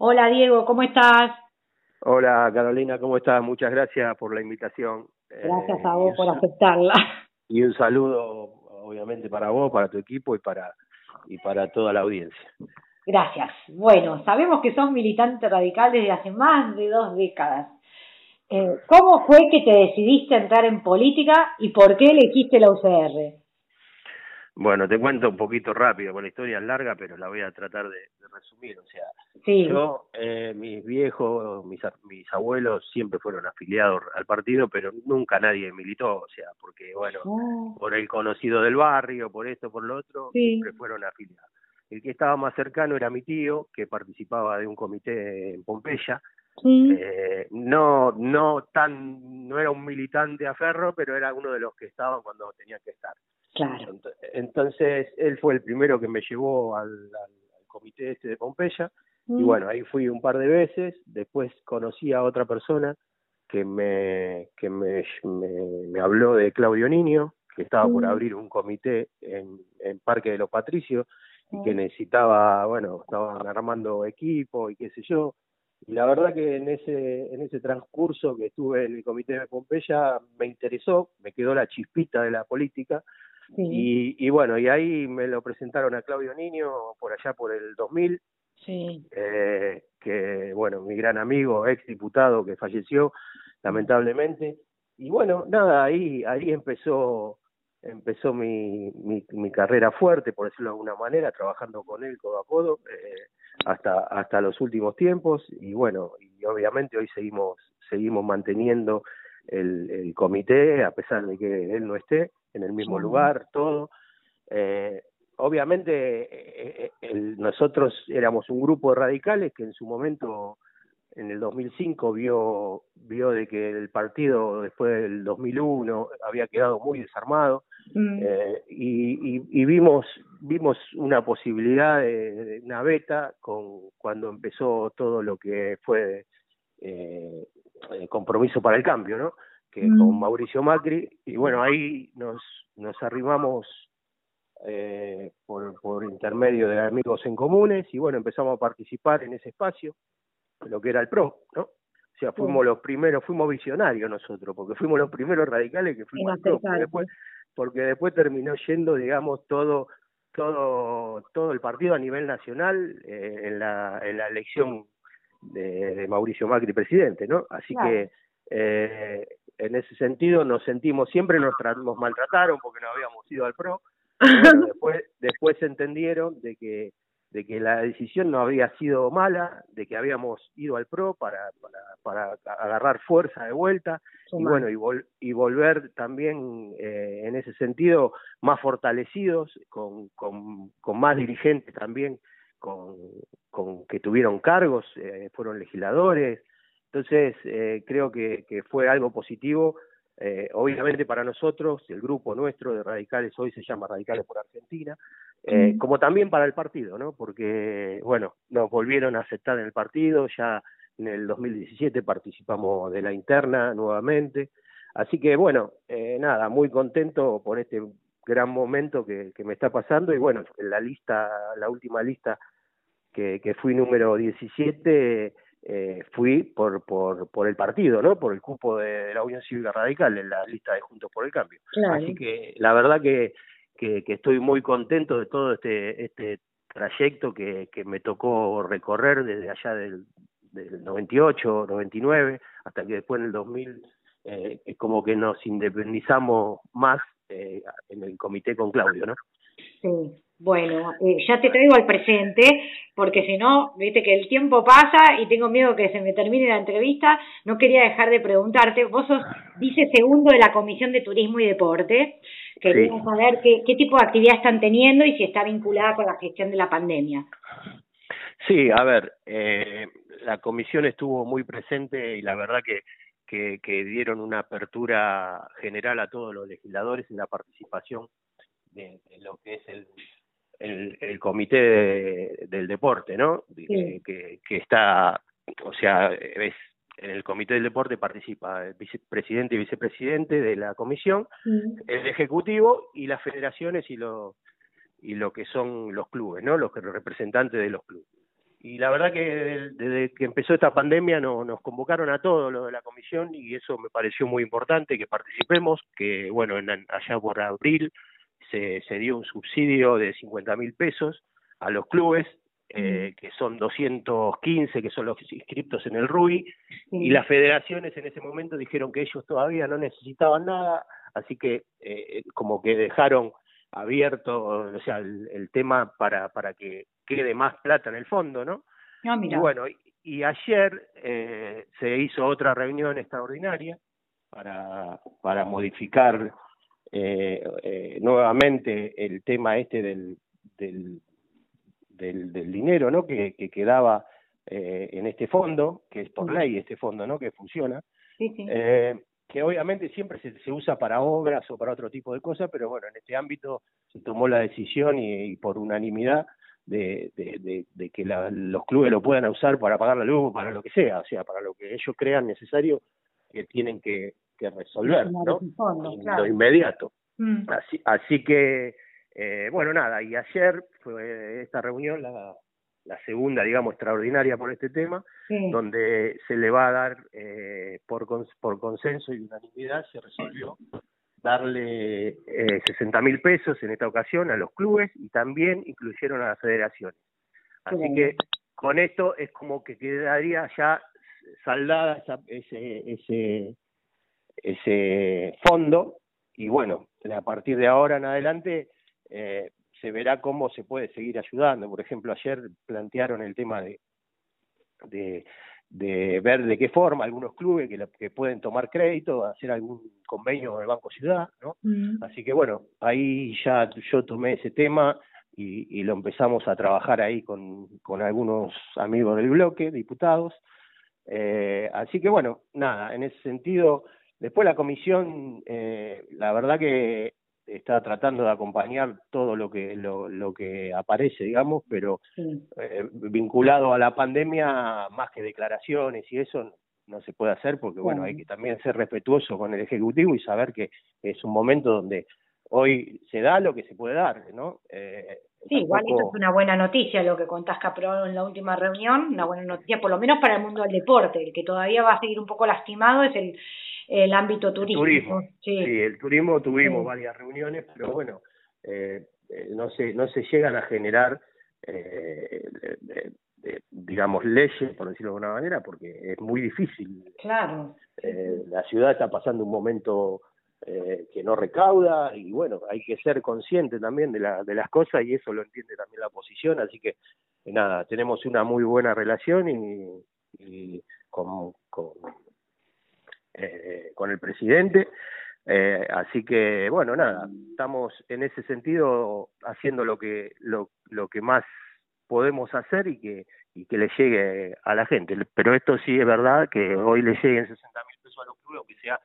Hola Diego, ¿cómo estás? Hola Carolina, ¿cómo estás? Muchas gracias por la invitación. Gracias a vos por aceptarla. Y un saludo, obviamente, para vos, para tu equipo y para, y para toda la audiencia. Gracias. Bueno, sabemos que sos militante radical desde hace más de dos décadas. Eh, ¿Cómo fue que te decidiste entrar en política y por qué elegiste la UCR? Bueno, te cuento un poquito rápido, porque la historia es larga, pero la voy a tratar de, resumir. O sea, yo, eh, mis viejos, mis, mis abuelos siempre fueron afiliados al partido, pero nunca nadie militó, o sea, porque, bueno, ah. por el conocido del barrio, por esto, por lo otro, siempre fueron afiliados. El que estaba más cercano era mi tío, que participaba de un comité en Pompeya. Eh, no, no tan, no era un militante a ferro, pero era uno de los que estaban cuando tenía que estar. Claro. Entonces, él fue el primero que me llevó al, comité este de Pompeya, y mm. bueno, ahí fui un par de veces, después conocí a otra persona que me, que me, me, habló de Claudio Niño, que estaba por mm. abrir un comité en, en Parque de los Patricios, y que mm. necesitaba, bueno, estaban armando equipo y qué sé yo, y la verdad que en ese, en ese transcurso que estuve en el comité de Pompeya me interesó, me quedó la chispita de la política, y, bueno, y ahí me lo presentaron a Claudio Niño por allá por el 2000, sí. eh, que bueno, mi gran amigo, ex diputado que falleció lamentablemente. Y bueno, nada, ahí, ahí empezó empezó mi, mi, mi, carrera fuerte, por decirlo de alguna manera, trabajando con él codo a codo eh, hasta, hasta los últimos tiempos y bueno, y obviamente hoy seguimos, seguimos manteniendo el, el comité a pesar de que él no esté en el mismo lugar, todo. Eh, obviamente eh, eh, nosotros éramos un grupo de radicales que en su momento en el 2005 vio vio de que el partido después del 2001 había quedado muy desarmado mm. y, y, vimos vimos una posibilidad de, una beta con cuando empezó todo lo que fue eh, compromiso para el cambio no que mm. con Mauricio Macri, y bueno, ahí nos, nos arrimamos eh, por, por intermedio de amigos en comunes, y bueno, empezamos a participar en ese espacio, lo que era el PRO, ¿no? O sea, fuimos los primeros, fuimos visionarios nosotros, porque fuimos los primeros radicales que fuimos al PRO, porque después, porque después terminó yendo, digamos, todo todo todo el partido a nivel nacional eh, en la en la elección de, Mauricio Macri presidente, ¿no? Así que eh, en ese sentido nos sentimos, siempre nos, nos maltrataron porque no habíamos ido al PRO, después, después entendieron de que, de que la decisión no había sido mala, de que habíamos ido al PRO para, para, para agarrar fuerza de vuelta. Y bueno, y, y volver también eh, en ese sentido más fortalecidos, con, con, con más dirigentes también, con, con que tuvieron cargos, eh, fueron legisladores, entonces, eh, creo que, que, fue algo positivo. Eh, obviamente para nosotros, el grupo nuestro de radicales hoy se llama Radicales por Argentina, eh, como también para el partido, ¿no? Porque, bueno, nos volvieron a aceptar en el partido, ya en el 2017 participamos de la interna nuevamente. Así que, bueno, eh, nada, muy contento por este gran momento que, que me está pasando y bueno, la lista, la última lista que, que fui número 17 eh, fui por, por, por el partido, ¿no? Por el cupo de, la Unión Cívica Radical en la lista de Juntos por el Cambio. Así que la verdad que, que, estoy muy contento de todo este, este trayecto que, que me tocó recorrer desde allá del, del 98, 99, hasta que después en el 2000 eh, como que nos independizamos más eh, en el comité con Claudio, ¿no? Sí. Bueno, eh, ya te traigo al presente, porque si no, viste que el tiempo pasa y tengo miedo que se me termine la entrevista. No quería dejar de preguntarte, vos sos vice segundo de la Comisión de Turismo y Deporte. Queríamos saber qué, qué tipo de actividad están teniendo y si está vinculada con la gestión de la pandemia. Sí, a ver, eh, la comisión estuvo muy presente y la verdad que, que, que dieron una apertura general a todos los legisladores en la participación de, de, lo que es el, el, el comité del deporte, ¿no? Que, que, está, o sea, es en el comité del deporte participa el vicepresidente y vicepresidente de la comisión, el ejecutivo y las federaciones y lo y lo que son los clubes, ¿no? Los representantes de los clubes. y la verdad que desde que empezó esta pandemia no, nos convocaron a todos los de la comisión y eso me pareció muy importante que participemos, que bueno, en, allá por abril se, se dio un subsidio de 50 mil pesos a los clubes, eh, que son 215, que son los inscriptos en el RUI, y las federaciones en ese momento dijeron que ellos todavía no necesitaban nada, así que eh, como que dejaron abierto, o sea, el, tema para, para que quede más plata en el fondo, ¿no? Ah, y bueno, y, ayer eh, se hizo otra reunión extraordinaria para, para modificar nuevamente el tema este del, del, del, del dinero, ¿no? Que, que quedaba eh, en este fondo, que es por ley este fondo, ¿no? Que funciona. Sí, sí. Eh, que obviamente siempre se, se, usa para obras o para otro tipo de cosas, pero bueno, en este ámbito se tomó la decisión y, y por unanimidad de, de, de, que la, los clubes lo puedan usar para pagar la luz, para lo que sea, o sea, para lo que ellos crean necesario que tienen que, que resolver, ¿no? Fondo, claro. Lo inmediato. Mm. Así, así que, eh, bueno, nada, y ayer fue esta reunión, la, la segunda, digamos, extraordinaria por este tema, sí. donde se le va a dar eh, por, por consenso y unanimidad, se resolvió darle eh, 60 mil pesos en esta ocasión a los clubes y también incluyeron a las federaciones. Así que con esto es como que quedaría ya saldada esa, ese, ese, ese fondo y bueno, a partir de ahora en adelante eh, se verá cómo se puede seguir ayudando. Por ejemplo, ayer plantearon el tema de, de, de ver de qué forma algunos clubes que, que pueden tomar crédito, hacer algún convenio con el Banco Ciudad, ¿no? Mm. Así que bueno, ahí ya yo tomé ese tema y, y lo empezamos a trabajar ahí con, con algunos amigos del bloque, diputados. Eh, así que bueno, nada, en ese sentido, después la comisión, eh, la verdad que está tratando de acompañar todo lo que lo, lo que aparece, digamos, pero sí. eh, vinculado a la pandemia, más que declaraciones y eso no se puede hacer porque, bueno, hay que también ser respetuoso con el Ejecutivo y saber que es un momento donde hoy se da lo que se puede dar, ¿no? Eh, Sí, igual eso es una buena noticia lo que contás que aprobaron en la última reunión, una buena noticia por lo menos para el mundo del deporte, el que todavía va a seguir un poco lastimado es el, el ámbito. El turismo, sí. sí, el turismo tuvimos Sí. varias reuniones, pero bueno, eh, eh, no se no se llegan a generar eh, digamos leyes, por decirlo de alguna manera, porque es muy difícil. Claro. Eh, la ciudad está pasando un momento eh, que no recauda y bueno, hay que ser consciente también de, la, de las cosas y eso lo entiende también la oposición, así que nada, tenemos una muy buena relación y, y con, con, eh, con el presidente, eh, así que bueno, nada, estamos en ese sentido haciendo lo que, lo, lo que más podemos hacer y que y que le llegue a la gente. Pero esto sí es verdad que hoy le lleguen 60 mil pesos a los clubes, que sea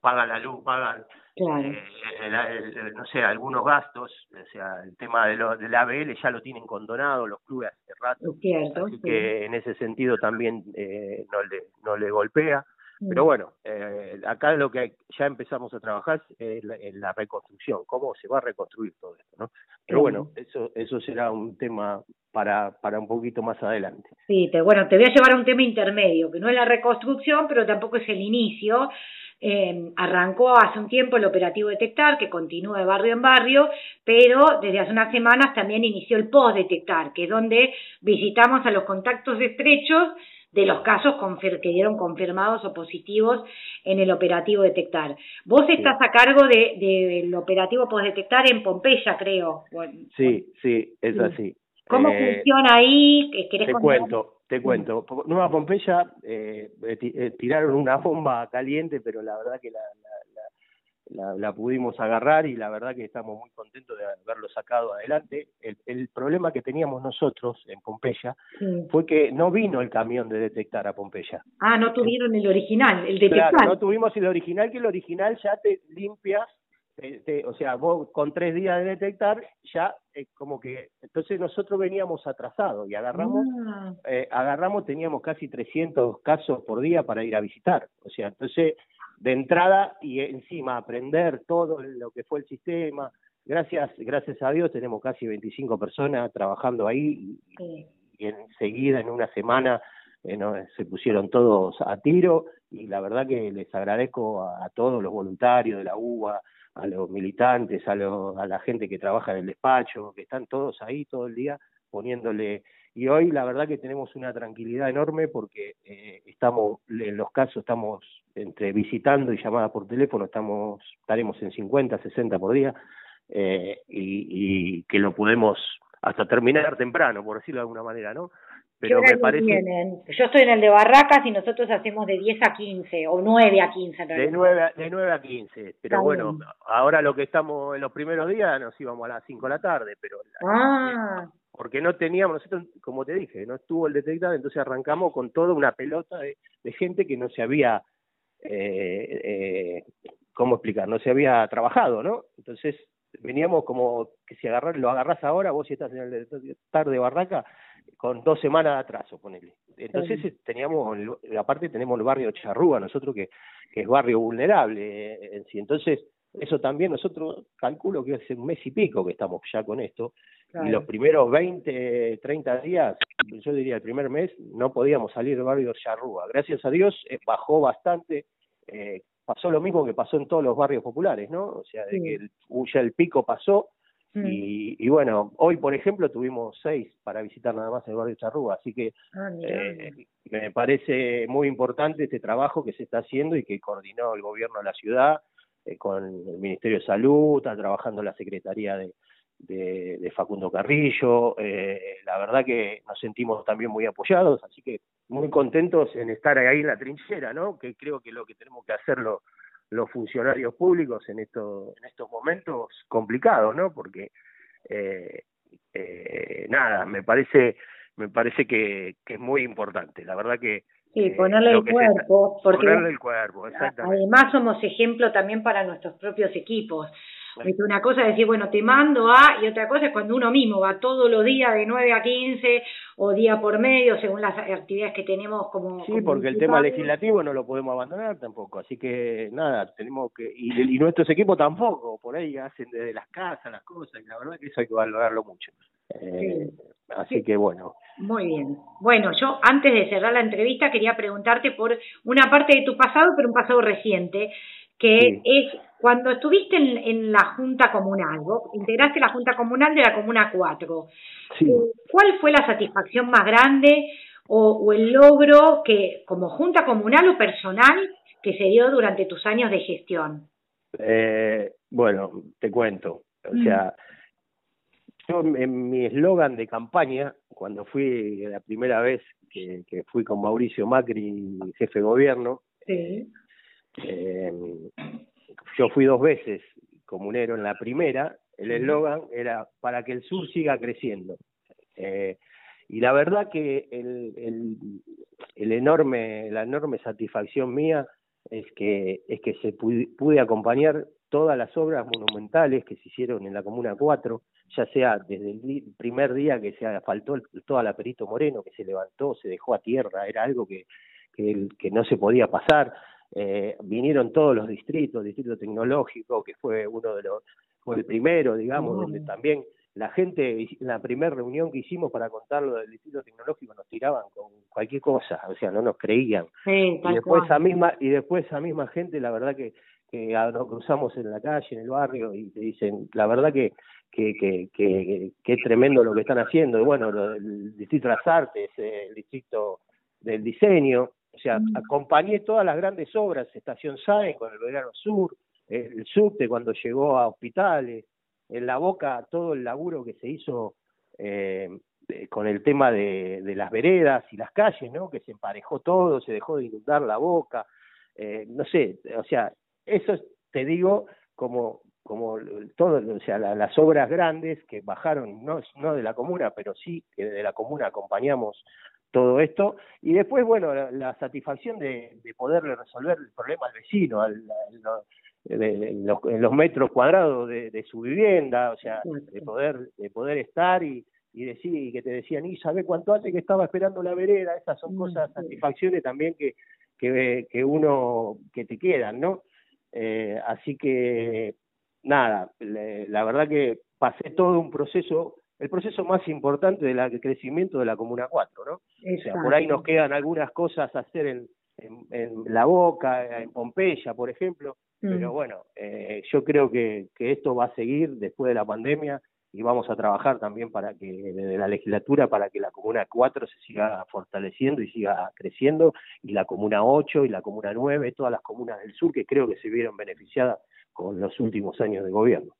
pagan la luz, pagan Claro. eh, el- el- el- no sé, algunos gastos, o sea, el tema de lo, del ABL ya lo tienen condonado los clubes hace rato, cierto. así sí. que en ese sentido también eh, no le no le golpea. Mm. Pero bueno, eh, acá lo que ya empezamos a trabajar es la, en la reconstrucción, cómo se va a reconstruir todo esto, ¿no? Pero Mm. bueno, eso eso será un tema para para un poquito más adelante. Sí, te, bueno, te voy a llevar a un tema intermedio, que no es la reconstrucción, pero tampoco es el inicio. Eh, arrancó hace un tiempo el operativo Detectar, que continúa de barrio en barrio, pero desde hace unas semanas también inició el post Detectar, que es donde visitamos a los contactos estrechos de los casos que dieron confirmados o positivos en el operativo Detectar. Vos estás a cargo de, de, del operativo post Detectar en Pompeya, creo. Bueno, Sí, sí, es Sí. así. ¿Cómo Eh, funciona ahí? ¿Querés Te contar? cuento, te cuento. Nueva Pompeya eh, eh, eh, tiraron una bomba caliente, pero la verdad que la, la, la, la, pudimos agarrar y la verdad que estamos muy contentos de haberlo sacado adelante. El, el problema que teníamos nosotros en Pompeya Sí. fue que no vino el camión de detectar a Pompeya. Ah, no tuvieron el original, el detectar. Claro, no tuvimos el original, que el original ya te limpia, te- te- o sea, vos con tres días de detectar, ya eh, como que, entonces nosotros veníamos atrasados y agarramos Ah, eh, agarramos, teníamos casi 300 casos por día para ir a visitar. O sea, entonces, de entrada y encima aprender todo lo que fue el sistema. Gracias, gracias a Dios tenemos casi 25 personas trabajando ahí sí. y, enseguida en una semana eh, se pusieron todos a tiro y la verdad que les agradezco a, todos los voluntarios de la UBA, a los militantes, a, a la gente que trabaja en el despacho, que están todos ahí todo el día poniéndole y hoy la verdad que tenemos una tranquilidad enorme porque eh, estamos en los casos estamos entre visitando y llamada por teléfono estamos estaremos en 50 60 por día eh, y, y que lo podemos hasta terminar temprano por decirlo de alguna manera no pero me parece yo estoy en el de Barracas y nosotros hacemos de 10 a 15 o 9 a 15 de 9 a, de 9 a 15 pero bueno ahora lo que estamos en los primeros días nos íbamos a las 5 de la tarde pero ah porque no teníamos, nosotros, como te dije, no estuvo el detectado, entonces arrancamos con toda una pelota de, gente que no se había, eh, eh, ¿cómo explicar? No se había trabajado, ¿no? Entonces veníamos como que si agarrar, lo agarrás ahora, vos si estás en el detectar de Barraca, con dos semanas de atraso, ponele. Entonces teníamos, aparte tenemos el barrio Charrúa, nosotros que, que es barrio vulnerable eh, en sí. Entonces, eso también nosotros calculo que hace un mes y pico que estamos ya con esto, y los primeros 20, 30 días, yo diría el primer mes, no podíamos salir del barrio Charrúa. Gracias a Dios eh, bajó bastante, eh, pasó lo mismo que pasó en todos los barrios populares, ¿no? O sea, de que el, ya el pico pasó, mm. y, y, bueno, hoy por ejemplo tuvimos seis para visitar nada más el barrio Charrúa, así que ah, eh, me parece muy importante este trabajo que se está haciendo y que coordinó el gobierno de la ciudad con el Ministerio de Salud, está trabajando la Secretaría de, de, Facundo Carrillo. Eh, la verdad que nos sentimos también muy apoyados, así que muy contentos en estar ahí en la trinchera, ¿no? Que creo que lo que tenemos que hacer los funcionarios públicos en, esto, en estos momentos complicados, ¿no? Porque, eh, eh, nada, me parece, me parece que, que es muy importante. La verdad que Sí, ponerle el cuerpo, porque ponerle el cuerpo, exactamente. además somos ejemplo también para nuestros propios equipos. Una cosa es decir, bueno, te mando a, y otra cosa es cuando uno mismo va todos los días de 9 a 15 o día por medio, según las actividades que tenemos como... Sí, porque el tema legislativo no lo podemos abandonar tampoco, así que nada, tenemos que... Y, nuestros equipos tampoco, por ahí hacen desde las casas las cosas, y la verdad que eso hay que valorarlo mucho. Eh, así que bueno. Muy bien. Bueno, yo antes de cerrar la entrevista quería preguntarte por una parte de tu pasado, pero un pasado reciente que es cuando estuviste en, la Junta Comunal, vos integraste la Junta Comunal de la Comuna 4. Sí. Eh, ¿Cuál fue la satisfacción más grande o, el logro que, como Junta Comunal o personal, que se dio durante tus años de gestión? Eh, bueno, te cuento. O mm. sea, yo en mi eslogan de campaña, cuando fui la primera vez que, que fui con Mauricio Macri, jefe de gobierno, sí. Eh, yo fui dos veces comunero en la primera, el eslogan era para que el sur siga creciendo. Eh, y la verdad que el, el, el, enorme, la enorme satisfacción mía es que, es que se pude, acompañar todas las obras monumentales que se hicieron en la Comuna 4, ya sea desde el primer día que se asfaltó toda la Perito Moreno, que se levantó, se dejó a tierra, era algo que, que, que no se podía pasar, eh, vinieron todos los distritos, distrito tecnológico, que fue uno de los, fue el primero, digamos, donde también la gente, la primera reunión que hicimos para contar lo del distrito tecnológico nos tiraban con cualquier cosa, o sea, no nos creían. y después esa misma, y después esa misma gente, la verdad que, que nos cruzamos en la calle, en el barrio, y te dicen, la verdad que que, que, que, que es tremendo lo que están haciendo. Y bueno, el distrito de las artes, el distrito del diseño, sea, mm. acompañé todas las grandes obras, Estación SAE con el Verano Sur, el subte cuando llegó a hospitales, en la boca todo el laburo que se hizo eh, con el tema de, de, las veredas y las calles, ¿no? Que se emparejó todo, se dejó de inundar la boca, eh, no sé, o sea, eso te digo como como todo, o sea, las obras grandes que bajaron, no, no de la comuna, pero sí que de la comuna acompañamos todo esto. Y después, bueno, la, satisfacción de, de poderle resolver el problema al vecino, al, en, los, metros cuadrados de, su vivienda, o sea, de poder, de poder estar y, y decir, y que te decían, y sabe cuánto hace que estaba esperando la vereda, estas son cosas, satisfacciones también que, que, que uno, que te quedan, ¿no? Eh, así que, nada, la verdad que pasé todo un proceso el proceso más importante del crecimiento de la Comuna 4, ¿no? O sea, por ahí nos quedan algunas cosas a hacer en, en, La Boca, en Pompeya, por ejemplo, pero mm. bueno, eh, yo creo que, que esto va a seguir después de la pandemia y vamos a trabajar también para que desde la legislatura para que la comuna 4 se siga fortaleciendo y siga creciendo y la comuna 8 y la comuna 9, todas las comunas del sur que creo que se vieron beneficiadas con los últimos años de gobierno.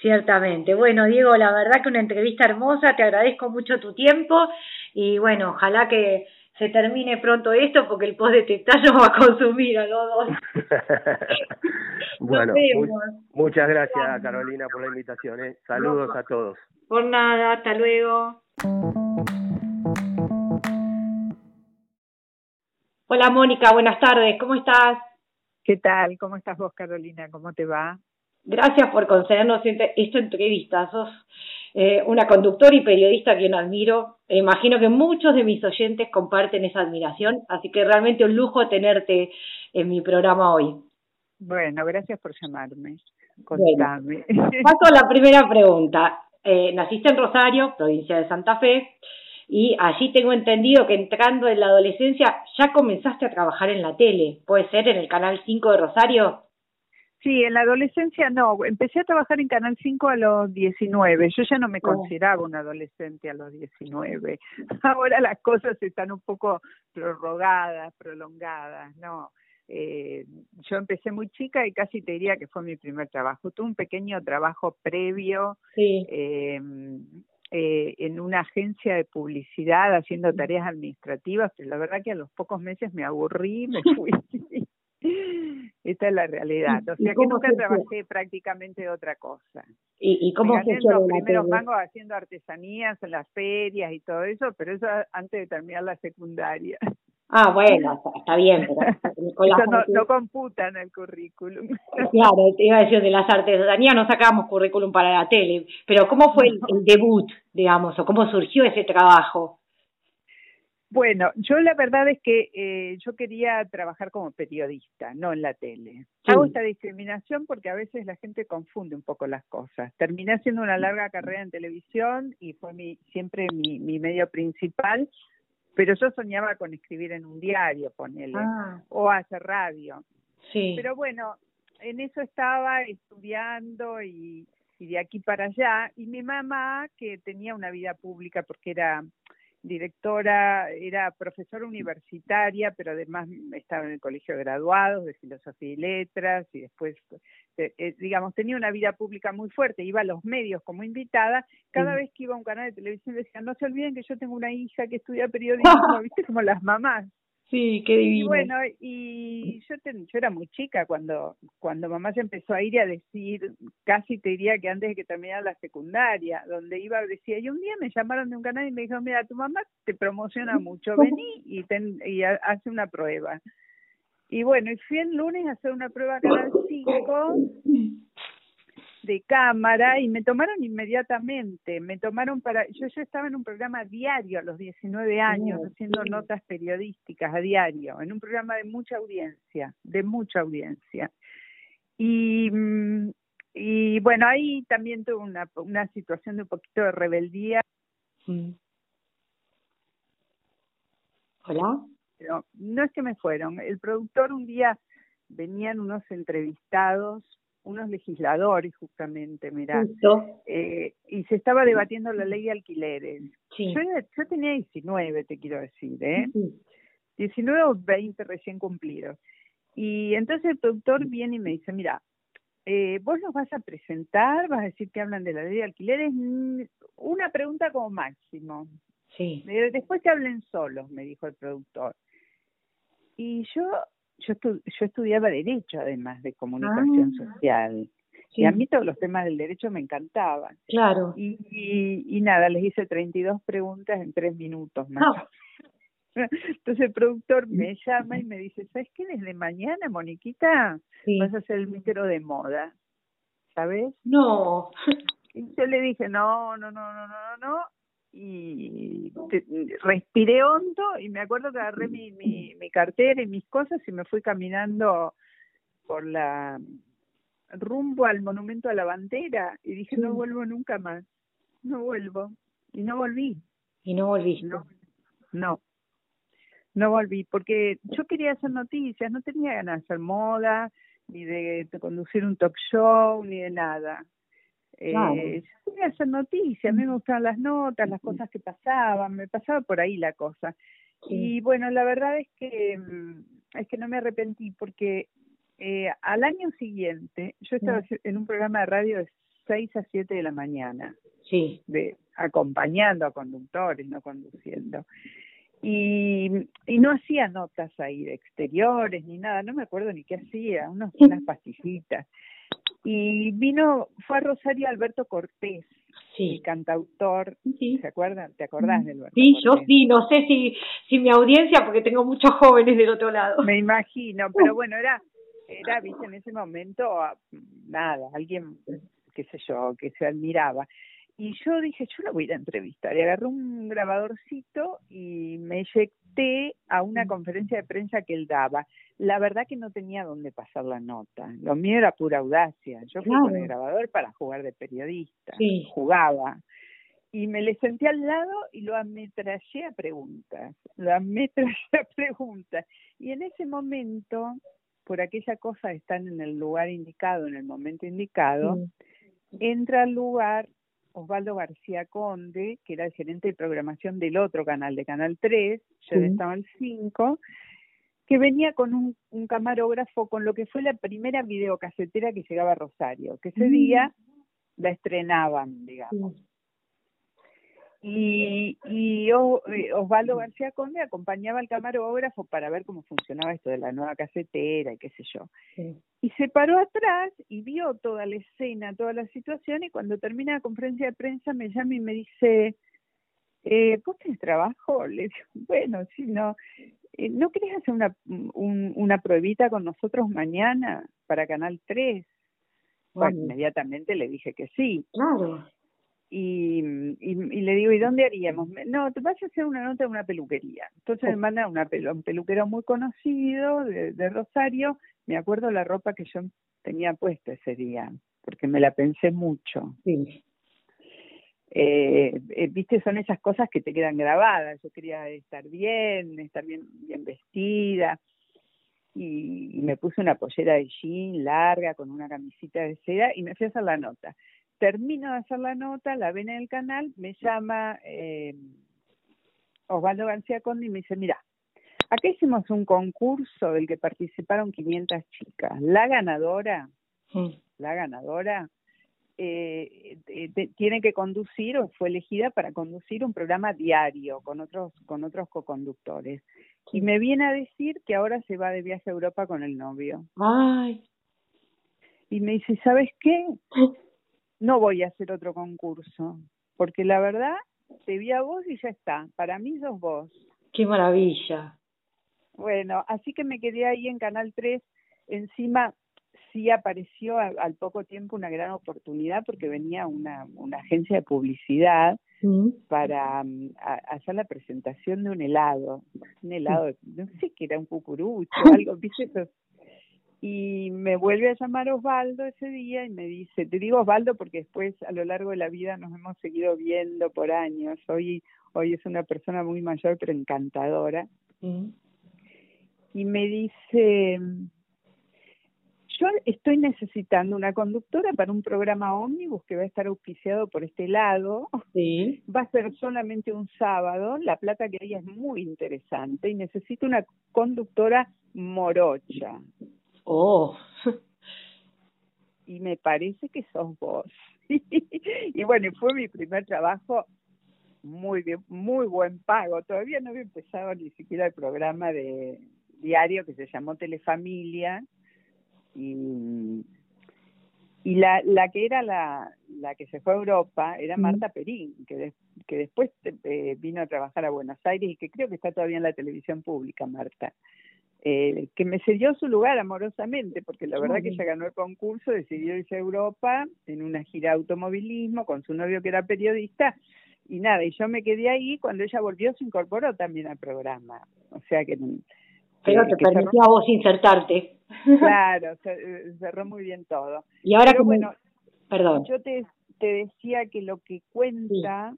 Ciertamente. Bueno, Diego, la verdad que una entrevista hermosa, te agradezco mucho tu tiempo y bueno, ojalá que se termine pronto esto porque el post de nos va a consumir a los dos. bueno, muchas gracias Carolina por la invitación. ¿eh? Saludos a todos. Por nada, hasta luego. Hola Mónica, buenas tardes, ¿cómo estás? ¿Qué tal? ¿Cómo estás vos Carolina? ¿Cómo te va? Gracias por concedernos esta entrevista. Sos eh, una conductora y periodista a quien admiro. E imagino que muchos de mis oyentes comparten esa admiración, así que realmente un lujo tenerte en mi programa hoy. Bueno, gracias por llamarme. Contame. paso a la primera pregunta. Eh, naciste en Rosario, provincia de Santa Fe, y allí tengo entendido que entrando en la adolescencia ya comenzaste a trabajar en la tele. ¿Puede ser en el Canal 5 de Rosario? Sí, en la adolescencia no. Empecé a trabajar en Canal 5 a los 19. Yo ya no me oh. consideraba un adolescente a los 19. Ahora las cosas están un poco prorrogadas, prolongadas, ¿no? Eh, yo empecé muy chica y casi te diría que fue mi primer trabajo. Tuve un pequeño trabajo previo eh, eh, en una agencia de publicidad haciendo tareas administrativas, pero la verdad que a los pocos meses me aburrí, me fui. Esta es la realidad. O sea que nunca trabajé prácticamente de otra cosa. ¿Y, y cómo se los primeros mangos haciendo artesanías en las ferias y todo eso, pero eso antes de terminar la secundaria. Ah, bueno, está bien, pero eso no, no computa en el currículum. Claro, te iba a decir, de las artesanías no sacábamos currículum para la tele, pero ¿cómo fue el debut, digamos, o cómo surgió ese trabajo? Bueno, yo la verdad es que eh, yo quería trabajar como periodista, no en la tele. Hago esta discriminación porque a veces la gente confunde un poco las cosas. Terminé haciendo una larga carrera en televisión y fue mi, siempre mi, mi medio principal, pero yo soñaba con escribir en un diario, ponele, ah. o hacer radio. Sí. Pero bueno, en eso estaba estudiando y, y de aquí para allá, y mi mamá, que tenía una vida pública porque era directora, era profesora universitaria, pero además estaba en el colegio de graduados de filosofía y letras y después, eh, eh, digamos, tenía una vida pública muy fuerte, iba a los medios como invitada, cada vez que iba a un canal de televisión decía, no se olviden que yo tengo una hija que estudia periodismo, viste, como las mamás. Sí, qué divino. Y bueno, y yo, yo era muy chica cuando, cuando mamá se empezó a ir a decir, casi te diría que antes de que terminara la secundaria, donde iba, decía, y un día me llamaron de un canal y me dijeron, mira, tu mamá te promociona mucho, vení y, ten, y hace una prueba. Y bueno, y fui el lunes a hacer una prueba a Canal 5 de cámara y me tomaron inmediatamente, me tomaron para, yo ya estaba en un programa diario a los 19 años, haciendo notas periodísticas a diario, en un programa de mucha audiencia, de mucha audiencia. Y, mm, y bueno, ahí también tuve una, una situación de un poquito de rebeldía. Hola. Pero no es que me fueron, el productor un día venían unos entrevistados unos legisladores justamente, mira, eh, y se estaba debatiendo la ley de alquileres. Yo, yo, tenía 19, te quiero decir, ¿eh? 19 o 20 recién cumplidos. Y entonces el productor viene y me dice, mira, eh, vos los vas a presentar, vas a decir que hablan de la ley de alquileres, mm, una pregunta como máximo. Sí. Eh, después que hablen solos, me dijo el productor. Y yo yo, yo estudiaba Derecho, además de Comunicación ah. Social. Y a mí todos los temas del derecho me encantaban. Claro. Y, y, nada, les hice 32 preguntas en tres minutos más. Ah. Entonces el productor me llama y me dice, ¿sabes qué? Desde mañana, Moniquita, vas a ser el micro de moda. ¿Sabes? No. Y yo le dije, no, no, no, no, no, no y respiré hondo y me acuerdo que agarré mi, mi, mi cartera y mis cosas y me fui caminando por la rumbo al monumento a la bandera y dije no vuelvo nunca más no vuelvo y no volví. Y no volviste. No, no, no volví, porque yo quería hacer noticias, no tenía ganas de hacer moda, ni de, conducir un talk show, ni de nada. Eh, yo quería hacer noticias, a mí me gustaban las notas, las cosas que pasaban, me pasaba por ahí la cosa. Y bueno, la verdad es que mm, es que no me arrepentí porque eh, al año siguiente yo estaba en un programa de radio de 6 a 7 de la mañana. Sí. De, acompañando a conductores, no conduciendo. Y, y no hacía notas ahí de exteriores ni nada, no me acuerdo ni qué hacía, unos, unas pastillitas. Y vino, fue a Rosario Alberto Cortés, el cantautor, ¿se acuerdan? ¿Te acordás del Alberto Sí, yo sí, no sé si, si mi audiencia, porque tengo muchos jóvenes del otro lado. Me imagino, pero bueno, era, era, viste, en ese momento, ah, nada, alguien, qué sé yo, que se admiraba. Y yo dije, yo lo voy a ir a entrevistar. Y agarré un grabadorcito y me a una conferencia de prensa que él daba. La verdad que no tenía dónde pasar la nota. Lo mío era pura audacia. Yo fui con el grabador para jugar de periodista. Jugaba. Y me le senté al lado y lo ametrallé a preguntas. Lo ametrallé a preguntas. Y en ese momento, por aquella cosa de estar en el lugar indicado, en el momento indicado, entra al lugar Osvaldo García Conde, que era el gerente de programación del otro canal, de Canal 3, yo estaba el 5, que venía con un, camarógrafo con lo que fue la primera videocasetera que llegaba a Rosario, que ese día la estrenaban, digamos. Y, y eh, Osvaldo García Conde acompañaba al camarógrafo para ver cómo funcionaba esto de la nueva casetera y qué sé yo. Y se paró atrás y vio toda la escena, toda la situación y cuando termina la conferencia de prensa me llama y me dice, eh, ¿vos tenés trabajo? Le digo, bueno, sí, no. Eh, ¿No querés hacer una, una pruebita con nosotros mañana para Canal 3? Bueno, inmediatamente le dije que sí. Claro y, y, le digo, ¿y dónde haríamos? No, te vas a hacer una nota en una peluquería. Entonces me manda una un peluquero muy conocido de, de, Rosario. Me acuerdo la ropa que yo tenía puesta ese día, porque me la pensé mucho. Sí. Eh, eh, viste, son esas cosas que te quedan grabadas. Yo quería estar bien, estar bien, bien vestida. Y, y me puse una pollera de jean larga con una camisita de seda y me fui a hacer la nota termino de hacer la nota, la ven en el canal, me llama eh, Osvaldo García Conde y me dice, mira, acá hicimos un concurso del que participaron 500 chicas. La ganadora, la ganadora, eh, tiene que conducir o fue elegida para conducir un programa diario con otros con otros coconductores y me viene a decir que ahora se va de viaje a Europa con el novio. Ay. Y me dice, ¿sabes qué? no voy a hacer otro concurso, porque la verdad, te vi a vos y ya está, para mí sos vos. Qué maravilla. Bueno, así que me quedé ahí en Canal 3, encima sí apareció al, poco tiempo una gran oportunidad porque venía una, una agencia de publicidad mm. para mm, hacer la presentación de un helado, un helado, no sé qué era un cucurucho, algo, ¿viste? Y me vuelve a llamar Osvaldo ese día y me dice, te digo Osvaldo porque después a lo largo de la vida nos hemos seguido viendo por años, hoy, hoy es una persona muy mayor pero encantadora, mm. y me dice, yo estoy necesitando una conductora para un programa ómnibus que va a estar auspiciado por este lado. Sí. Va a ser solamente un sábado. La plata que hay es muy interesante y necesito una conductora morocha. Oh. y me parece que sos vos. y bueno, fue mi primer trabajo muy bien, muy buen pago. Todavía no había empezado ni siquiera el programa de diario que se llamó Telefamilia y y la, la que era la, la que se fue a Europa era Marta Perín, que, que después eh, vino a trabajar a Buenos Aires y que creo que está todavía en la televisión pública, Marta eh, que me cedió su lugar amorosamente, porque la verdad que ella ganó el concurso, decidió irse a Europa en una gira de automovilismo con su novio que era periodista, y nada, y yo me quedé ahí, cuando ella volvió se incorporó también al programa, o sea que... Pero te permitió a vos insertarte. Claro, cerró muy bien todo. Y ahora bueno, perdón. Yo te, te decía que lo que cuenta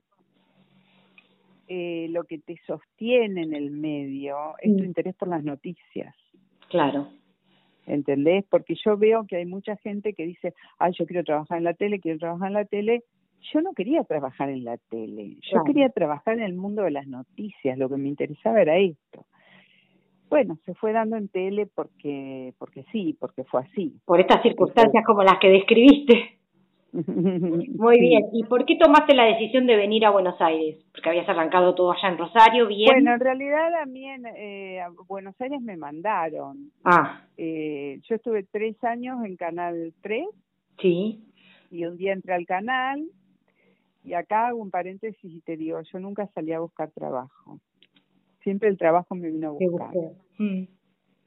eh, lo que te sostiene en el medio es tu mm. interés por las noticias. Claro. ¿Entendés? Porque yo veo que hay mucha gente que dice, ay, yo quiero trabajar en la tele, quiero trabajar en la tele. Yo no quería trabajar en la tele, yo quería trabajar en el mundo de las noticias, lo que me interesaba era esto. Bueno, se fue dando en tele porque, porque sí, porque fue así. Por estas circunstancias como las que describiste. Muy bien. ¿Y por qué tomaste la decisión de venir a Buenos Aires? Porque habías arrancado todo allá en Rosario, bien. Bueno, en realidad a mí en eh, a Buenos Aires me mandaron. Ah. Eh, yo estuve tres años en Canal 3. Sí. Y un día entré al canal. Y acá hago un paréntesis y te digo, yo nunca salí a buscar trabajo. Siempre el trabajo me vino a buscar. Mm.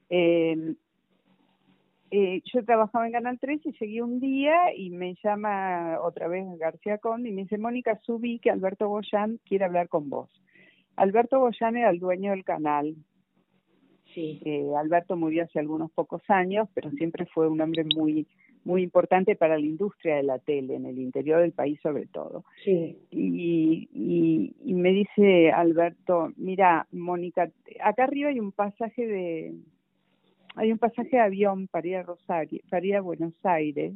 Eh, eh, yo trabajaba en Canal 3 y seguí un día y me llama otra vez García Conde y me dice, Mónica, subí que Alberto Boyán quiere hablar con vos. Alberto Boyán era el dueño del canal. Sí. Eh, Alberto murió hace algunos pocos años, pero siempre fue un hombre muy muy importante para la industria de la tele, en el interior del país sobre todo. Sí. Y, y, y me dice Alberto, mira, Mónica, acá arriba hay un pasaje de, hay un pasaje de avión para ir a Rosario, para ir a Buenos Aires.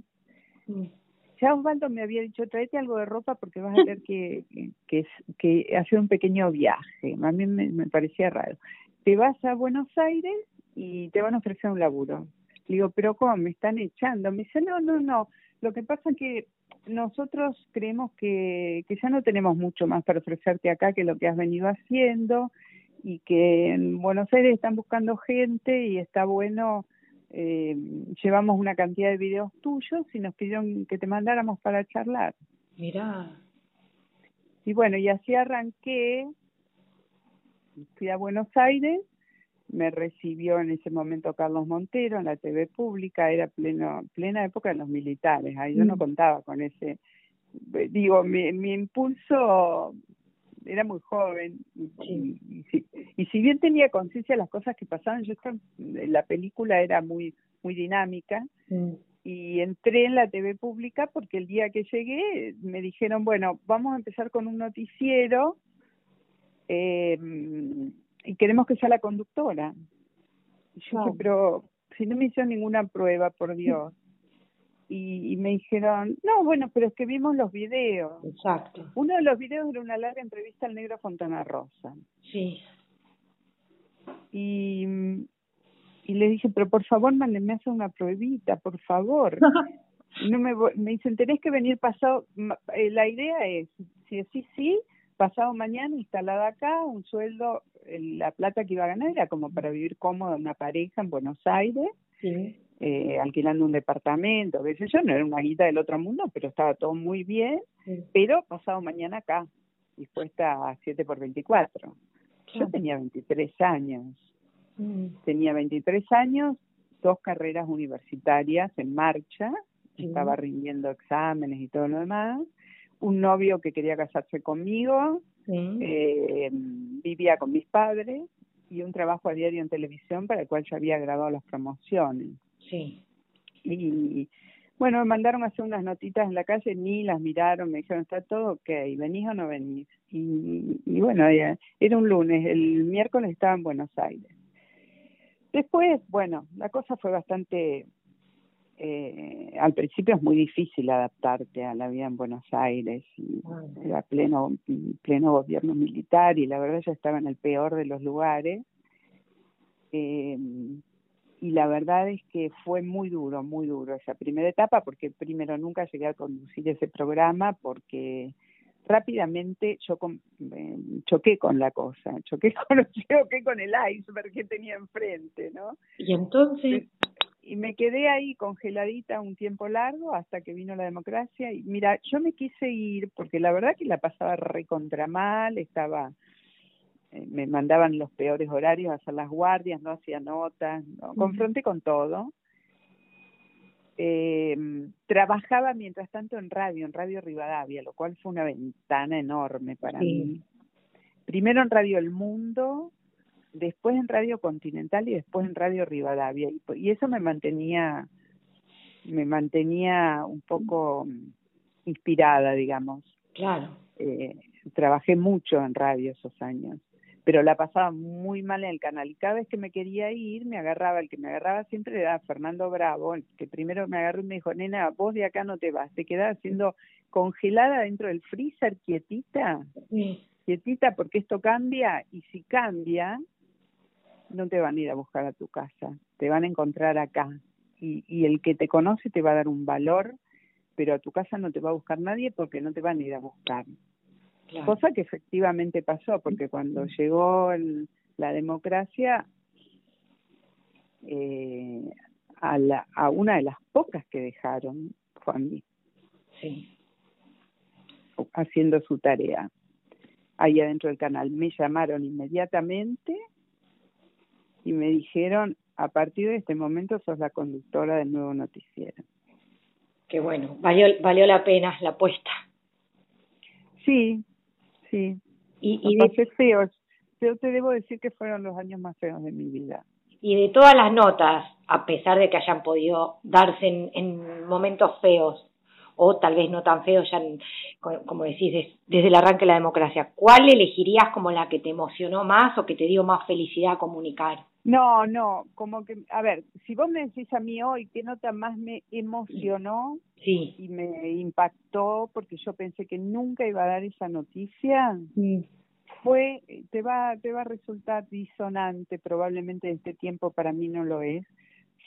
Ya Osvaldo me había dicho, tráete algo de ropa porque vas a tener que, que, que hacer un pequeño viaje. A mí me, parecía raro. Te vas a Buenos Aires y te van a ofrecer un laburo. Le digo, pero ¿cómo? Me están echando. Me dice, no, no, no. Lo que pasa es que nosotros creemos que, que ya no tenemos mucho más para ofrecerte acá que lo que has venido haciendo y que en Buenos Aires están buscando gente y está bueno, eh, llevamos una cantidad de videos tuyos y nos pidieron que te mandáramos para charlar. Mira. Y bueno, y así arranqué, fui a Buenos Aires, me recibió en ese momento Carlos Montero en la TV pública, era pleno, plena época de los militares, ahí yo no mm. contaba con ese, digo, mi, mi impulso era muy joven y, y, si, bien tenía conciencia de las cosas que pasaban, yo la película era muy muy dinámica y entré en la TV pública porque el día que llegué me dijeron, bueno, vamos a empezar con un noticiero eh, y queremos que sea la conductora. Y yo dije, pero si no me hicieron ninguna prueba, por Dios y, me dijeron, no, bueno, pero es que vimos los videos. Exacto. Uno de los videos era una larga entrevista al negro Fontana Rosa. Sí. Y, y le dije, pero por favor, mándenme a hacer una pruebita, por favor. no me, me dicen, tenés que venir pasado, eh, la idea es, si así sí, pasado mañana instalada acá, un sueldo, la plata que iba a ganar era como para vivir cómoda una pareja en Buenos Aires. Sí eh, alquilando un departamento, qué sé yo, no era una guita del otro mundo, pero estaba todo muy bien, pero pasado mañana acá, dispuesta a 7 por 24. Yo tenía 23 años, mm. tenía 23 años, dos carreras universitarias en marcha, estaba rindiendo exámenes y todo lo demás, un novio que quería casarse conmigo, eh, vivía con mis padres y un trabajo a diario en televisión para el cual yo había grabado las promociones. Sí. Y bueno, me mandaron a hacer unas notitas en la calle, ni las miraron, me dijeron, está todo ok, ¿venís o no venís? Y, y bueno, era un lunes, el miércoles estaba en Buenos Aires. Después, bueno, la cosa fue bastante, eh, al principio es muy difícil adaptarte a la vida en Buenos Aires, y era pleno, pleno gobierno militar y la verdad ya estaba en el peor de los lugares. Eh, y la verdad es que fue muy duro, muy duro esa primera etapa, porque primero nunca llegué a conducir ese programa, porque rápidamente yo eh, choqué con la cosa, choqué con, choqué con el iceberg que tenía enfrente, ¿no? Y entonces... Y me quedé ahí congeladita un tiempo largo hasta que vino la democracia. Y mira, yo me quise ir porque la verdad que la pasaba recontra mal, estaba me mandaban los peores horarios a hacer las guardias, no hacía notas, ¿no? confronté con todo. Eh, trabajaba mientras tanto en radio, en Radio Rivadavia, lo cual fue una ventana enorme para mí. Primero en Radio El Mundo, después en Radio Continental y después en Radio Rivadavia. Y, y eso me mantenía, me mantenía un poco inspirada, digamos. Claro. Eh, trabajé mucho en radio esos años, pero la pasaba muy mal en el canal. Y cada vez que me quería ir me agarraba, el que me agarraba siempre era Fernando Bravo, el que primero me agarró y me dijo, nena, vos de acá no te vas, te quedás haciendo congelada dentro del freezer quietita, quietita porque esto cambia y si cambia, no te van a ir a buscar a tu casa, te van a encontrar acá. Y, y el que te conoce te va a dar un valor, pero a tu casa no te va a buscar nadie porque no te van a ir a buscar. Cosa que efectivamente pasó, porque cuando llegó la democracia, eh, a, la, a una de las pocas que dejaron fue a mí. Sí. Haciendo su tarea ahí adentro del canal. Me llamaron inmediatamente y me dijeron, a partir de este momento sos la conductora del nuevo noticiero. Qué bueno, valió, valió la pena la apuesta. Sí, sí. Y, y de... feos. Pero te debo decir que fueron los años más feos de mi vida. Y de todas las notas, a pesar de que hayan podido darse en, en momentos feos, o tal vez no tan feos, ya como decís, desde el arranque de la democracia, ¿cuál elegirías como la que te emocionó más o que te dio más felicidad comunicar? No, no, como que, a ver, si vos me decís a mí hoy qué nota más me emocionó sí. y me impactó porque yo pensé que nunca iba a dar esa noticia, fue, te va, te va a resultar disonante, probablemente este tiempo para mí no lo es,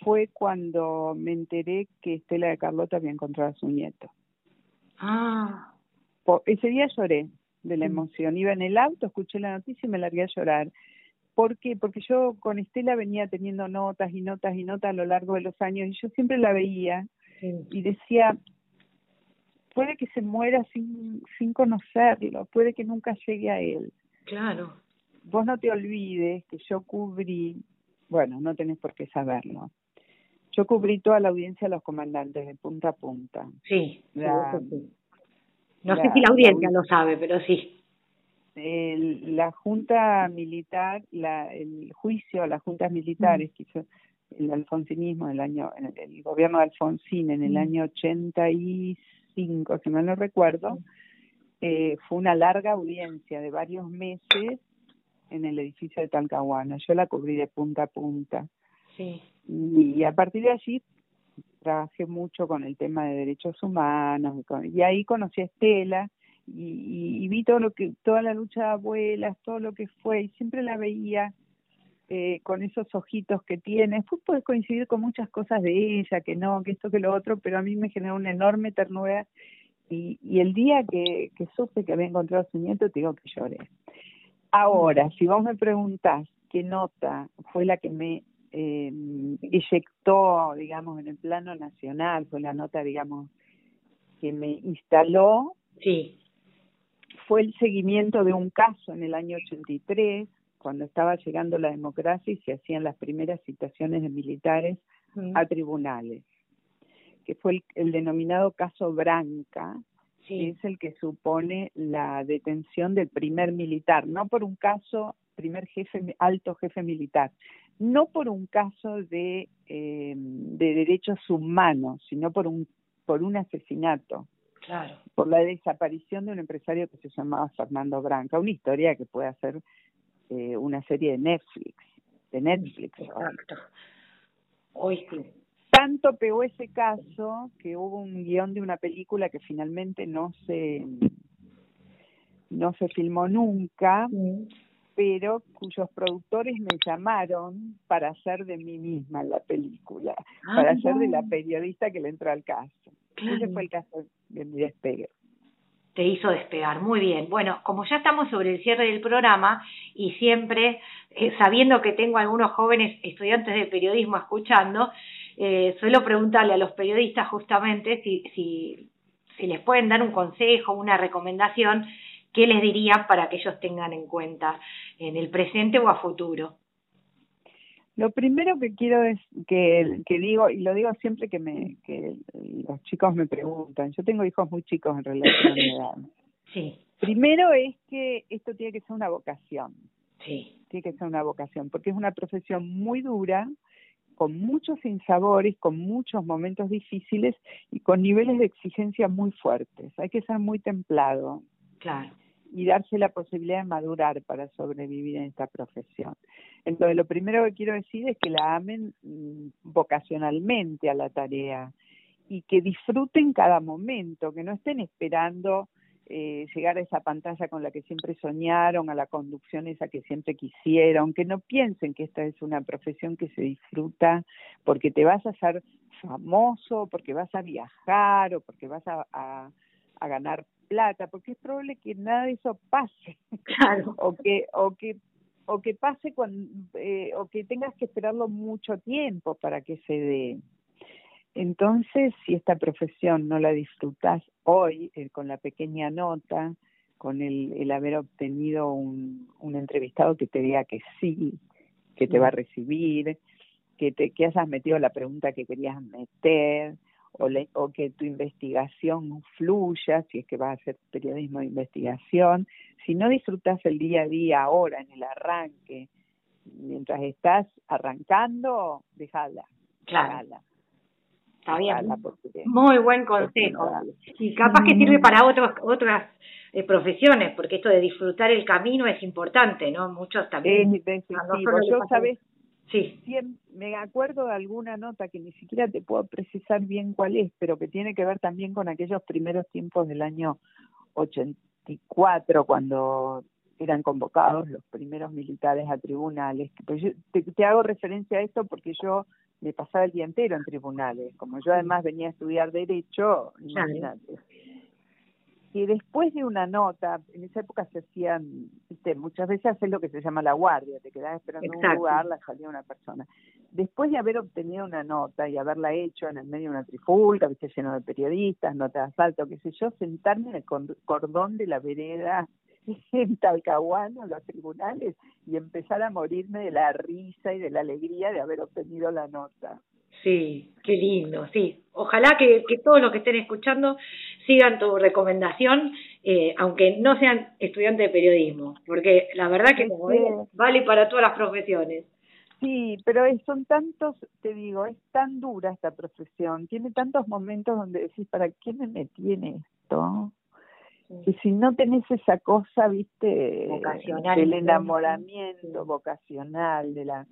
fue cuando me enteré que Estela de Carlota había encontrado a su nieto. Ah. ese día lloré de la emoción, iba en el auto, escuché la noticia y me largué a llorar ¿Por qué? Porque yo con Estela venía teniendo notas y notas y notas a lo largo de los años y yo siempre la veía y decía, puede que se muera sin, sin conocerlo, puede que nunca llegue a él. Claro. Vos no te olvides que yo cubrí, bueno, no tenés por qué saberlo. Yo cubrí toda la audiencia de los comandantes de punta a punta. Sí, No sé si la audiencia lo sabe, pero sí el, la Junta Militar, la, el juicio a las juntas militares que hizo el alfonsinismo, el año, el, gobierno de Alfonsín en el año 85, si mal no recuerdo, eh, fue una larga audiencia de varios meses en el edificio de Talcahuano. Yo la cubrí de punta a punta. Sí. Y, a partir de allí trabajé mucho con el tema de derechos humanos y ahí conocí a Estela y, vi todo lo que toda la lucha de abuelas todo lo que fue y siempre la veía eh, con esos ojitos que tiene. Después puedes coincidir con muchas cosas de ella que no que esto que lo otro pero a mí me generó una enorme ternura y, y el día que, que supe que había encontrado a su nieto te digo que lloré. Ahora si vos me preguntás qué nota fue la que me eh, digamos en el plano nacional fue la nota digamos que me instaló sí fue el seguimiento de un caso en el año 83, cuando estaba llegando la democracia y se hacían las primeras citaciones de militares a tribunales, que fue el, denominado caso Branca, que es el que supone la detención del primer militar, no por un caso, primer jefe, alto jefe militar, no por un caso de, eh, de derechos humanos, sino por un, por un asesinato por la desaparición de un empresario que se llamaba Fernando Branca, una historia que puede hacer eh, una serie de Netflix, de Netflix. Exacto. Hoy Tanto pegó ese caso que hubo un guion de una película que finalmente no se no se filmó nunca, pero cuyos productores me llamaron para hacer de mí misma la película, para hacer de la periodista que le entró al caso. Ese fue el caso de mi despegue. Te hizo despegar, muy bien. Bueno, como ya estamos sobre el cierre del programa y siempre eh, sabiendo que tengo algunos jóvenes estudiantes de periodismo escuchando, eh, suelo preguntarle a los periodistas justamente si, si, si les pueden dar un consejo, una recomendación, ¿qué les dirían para que ellos tengan en cuenta en el presente o a futuro? Lo primero que quiero es que, que digo, y lo digo siempre que, me, que los chicos me preguntan, yo tengo hijos muy chicos en relación a mi edad. Sí. Primero es que esto tiene que ser una vocación. Sí. Tiene que ser una vocación, porque es una profesión muy dura, con muchos insabores, con muchos momentos difíciles y con niveles de exigencia muy fuertes. Hay que ser muy templado. Claro. Y darse la posibilidad de madurar para sobrevivir en esta profesión. Entonces, lo primero que quiero decir es que la amen mm, vocacionalmente a la tarea y que disfruten cada momento, que no estén esperando eh, llegar a esa pantalla con la que siempre soñaron, a la conducción esa que siempre quisieron, que no piensen que esta es una profesión que se disfruta porque te vas a hacer famoso, porque vas a viajar o porque vas a, a ganar plata, porque es probable que nada de eso pase, claro. o que o que o que pase cuando eh, o que tengas que esperarlo mucho tiempo para que se dé. Entonces, si esta profesión no la disfrutas hoy eh, con la pequeña nota, con el, el haber obtenido un, un entrevistado que te diga que sí, que te va a mm. recibir, que te que hayas metido la pregunta que querías meter, o, que tu investigación fluya, si es que vas a hacer periodismo de investigación, si no disfrutas el día a día ahora en el arranque, mientras estás arrancando, déjala. Claro. Está bien. Muy buen consejo. Y capaz que sirve para otros, otras eh, profesiones, porque esto de disfrutar el camino es importante, ¿no? Muchos también. Es yo, ¿sabes? Sí. me acuerdo de alguna nota que ni siquiera te puedo precisar bien cuál es, pero que tiene que ver también con aquellos primeros tiempos del año 84, cuando eran convocados los primeros militares a tribunales. Pues te, hago referencia a esto porque yo me pasaba el día entero en tribunales. Como yo además venía a estudiar Derecho, imagínate que después de una nota, en esa época se hacían, muchas veces haces lo que se llama la guardia, te quedas esperando en un lugar, la salía una persona. Después de haber obtenido una nota y haberla hecho en el medio de una trifulca, viste lleno de periodistas, nota de asalto, qué sé yo, sentarme en el cordón de la vereda en Talcahuano, en los tribunales, y empezar a morirme de la risa y de la alegría de haber obtenido la nota. Sí, qué lindo, sí. Ojalá que, que todos los que estén escuchando sigan tu recomendación, eh, aunque no sean estudiantes de periodismo, porque la verdad que vale para todas las profesiones. Sí, pero son tantos, te digo, es tan dura esta profesión, tiene tantos momentos donde decís, ¿para qué me metí en esto? Y si no tenés esa cosa, viste, vocacional, del enamoramiento vocacional, de la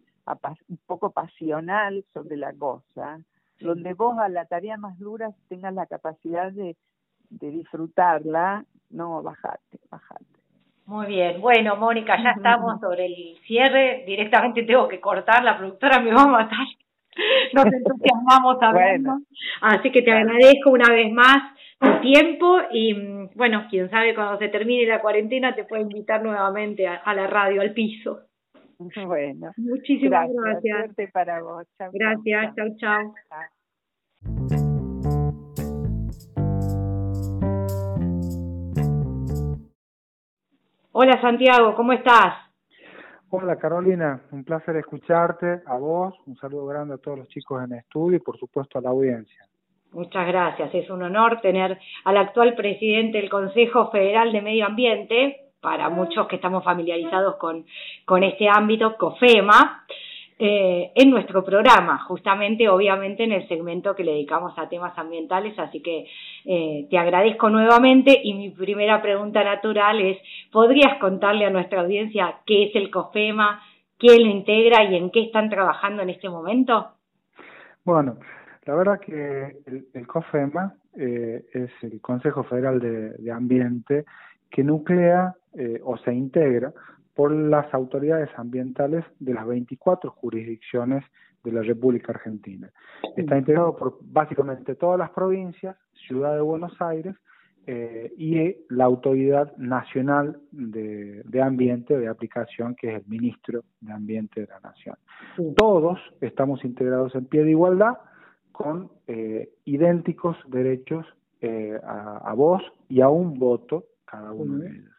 un poco pasional sobre la cosa, donde vos a la tarea más dura tengas la capacidad de, de disfrutarla, no, bajate, bajate. Muy bien, bueno, Mónica, ya estamos sobre el cierre, directamente tengo que cortar, la productora me va a matar, nos entusiasmamos hablando, así que te agradezco una vez más tu tiempo y bueno, quién sabe cuando se termine la cuarentena te puedo invitar nuevamente a la radio, al piso. Bueno, muchísimas gracias. Suerte para vos. gracias, chao, chao. Hola Santiago, ¿cómo estás? Hola Carolina, un placer escucharte, a vos, un saludo grande a todos los chicos en estudio y por supuesto a la audiencia. Muchas gracias, es un honor tener al actual presidente del Consejo Federal de Medio Ambiente, para muchos que estamos familiarizados con, con este ámbito, COFEMA, eh, en nuestro programa, justamente, obviamente, en el segmento que le dedicamos a temas ambientales. Así que eh, te agradezco nuevamente y mi primera pregunta natural es, ¿podrías contarle a nuestra audiencia qué es el COFEMA, quién lo integra y en qué están trabajando en este momento? Bueno, la verdad que el, COFEMA eh, es el Consejo Federal de Ambiente que nuclea eh, o se integra por las autoridades ambientales de las 24 jurisdicciones de la República Argentina. Está integrado por básicamente todas las provincias, Ciudad de Buenos Aires eh, y la Autoridad Nacional de, de, Ambiente de Aplicación, que es el Ministro de Ambiente de la Nación. Todos estamos integrados en pie de igualdad con eh, idénticos derechos a, a voz y a un voto cada uno de ellos.